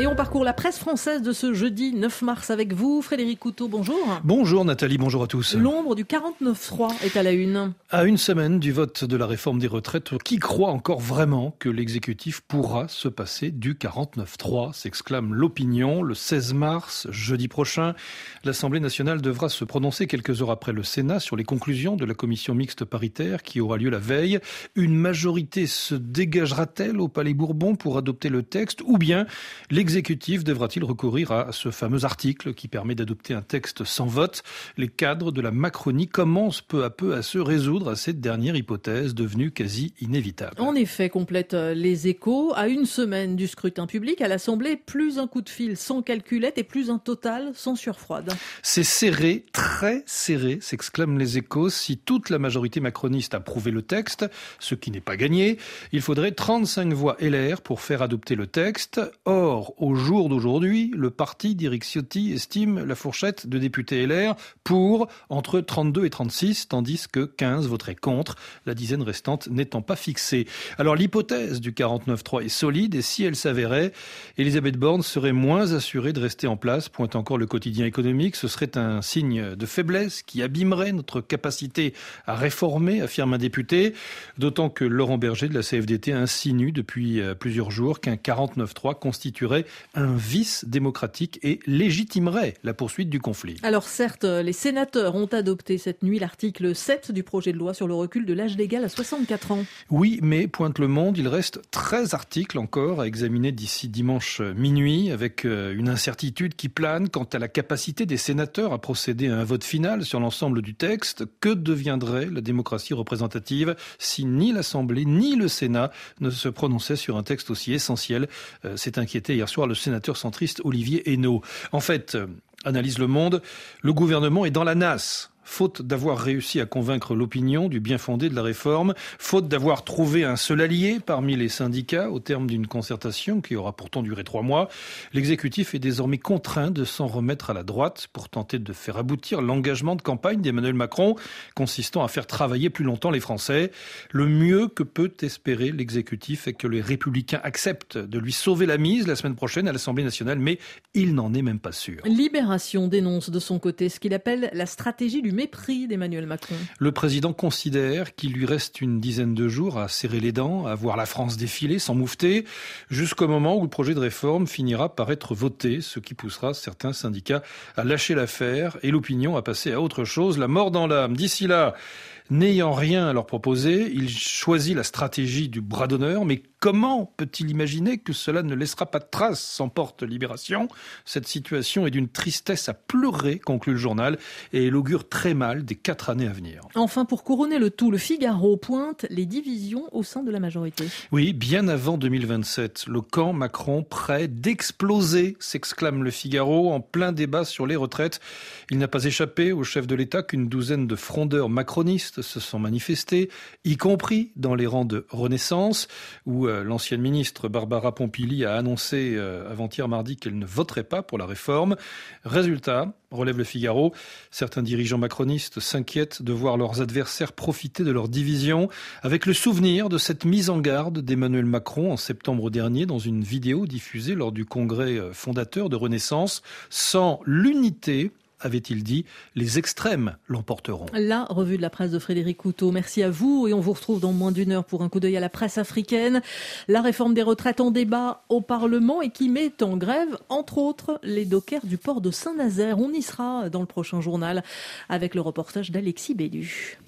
Et on parcourt la presse française de ce jeudi 9 mars avec vous, Frédéric Couteau, bonjour. Bonjour Nathalie, bonjour à tous. L'ombre du 49-3 est à la une. À une semaine du vote de la réforme des retraites, qui croit encore vraiment que l'exécutif pourra se passer du 49-3 s'exclame l'opinion. Le 16 mars, jeudi prochain, l'Assemblée nationale devra se prononcer quelques heures après le Sénat sur les conclusions de la commission mixte paritaire qui aura lieu la veille. Une majorité se dégagera-t-elle au Palais Bourbon pour adopter le texte ou bien l'exécutif devra-t-il recourir à ce fameux article qui permet d'adopter un texte sans vote? Les cadres de la Macronie commencent peu à peu à se résoudre à cette dernière hypothèse devenue quasi inévitable. En effet, complète euh, les échos. À une semaine du scrutin public, à l'Assemblée, plus un coup de fil sans calculette et plus un total sans surfroide. C'est serré, très serré, s'exclament les échos. Si toute la majorité macroniste approuvait le texte, ce qui n'est pas gagné, il faudrait 35 voix LR pour faire adopter le texte. Or, au jour d'aujourd'hui, le parti d'Éric Ciotti estime la fourchette de députés LR pour entre 32 et 36, tandis que 15 voteraient contre, la dizaine restante n'étant pas fixée. Alors l'hypothèse du 49-3 est solide et si elle s'avérait, Elisabeth Borne serait moins assurée de rester en place, pointe encore le quotidien économique. Ce serait un signe de faiblesse qui abîmerait notre capacité à réformer, affirme un député, d'autant que Laurent Berger de la CFDT insinue depuis euh, plusieurs jours qu'un 49-3 constituerait un vice démocratique et légitimerait la poursuite du conflit. Alors certes, les sénateurs ont adopté cette nuit l'article 7 du projet de loi sur le recul de l'âge légal à 64 ans. Oui, mais pointe le monde, il reste 13 articles encore à examiner d'ici dimanche minuit, avec euh, une incertitude qui plane quant à la capacité des sénateurs à procéder à un vote final sur l'ensemble du texte. Que deviendrait la démocratie représentative si ni l'Assemblée ni le Sénat ne se prononçaient sur un texte aussi essentiel? Euh, S'est inquiété hier le sénateur centriste Olivier Hainaut. En fait, euh, analyse Le Monde, le gouvernement est dans la nasse faute d'avoir réussi à convaincre l'opinion du bien fondé de la réforme, faute d'avoir trouvé un seul allié parmi les syndicats au terme d'une concertation qui aura pourtant duré trois mois, l'exécutif est désormais contraint de s'en remettre à la droite pour tenter de faire aboutir l'engagement de campagne d'Emmanuel Macron consistant à faire travailler plus longtemps les Français. Le mieux que peut espérer l'exécutif est que les républicains acceptent de lui sauver la mise la semaine prochaine à l'Assemblée nationale, mais il n'en est même pas sûr. Libération dénonce de son côté ce qu'il appelle la stratégie du d'Emmanuel. Le président considère qu'il lui reste une dizaine de jours à serrer les dents, à voir la France défiler sans moufter, jusqu'au moment où le projet de réforme finira par être voté, ce qui poussera certains syndicats à lâcher l'affaire et l'opinion à passer à autre chose, la mort dans l'âme. D'ici là, N'ayant rien à leur proposer, il choisit la stratégie du bras d'honneur, mais comment peut-il imaginer que cela ne laissera pas de traces sans porte libération? Cette situation est d'une tristesse à pleurer, conclut le journal, et elle augure très mal des quatre années à venir. Enfin, pour couronner le tout, le Figaro pointe les divisions au sein de la majorité. Oui, bien avant 2027, le camp Macron prêt d'exploser, s'exclame le Figaro en plein débat sur les retraites. Il n'a pas échappé au chef de l'État qu'une douzaine de frondeurs macronistes se sont manifestés, y compris dans les rangs de Renaissance, où euh, l'ancienne ministre Barbara Pompili a annoncé euh, avant-hier mardi qu'elle ne voterait pas pour la réforme. Résultat, relève le Figaro, certains dirigeants macronistes s'inquiètent de voir leurs adversaires profiter de leur division, avec le souvenir de cette mise en garde d'Emmanuel Macron en septembre dernier dans une vidéo diffusée lors du congrès euh, fondateur de Renaissance. Sans l'unité, avait-il dit, les extrêmes l'emporteront. La revue de la presse de Frédéric Couteau. Merci à vous et on vous retrouve dans moins d'une heure pour un coup d'œil à la presse africaine. La réforme des retraites en débat au Parlement et qui met en grève, entre autres, les dockers du port de Saint-Nazaire. On y sera dans le prochain journal avec le reportage d'Alexis Bédu.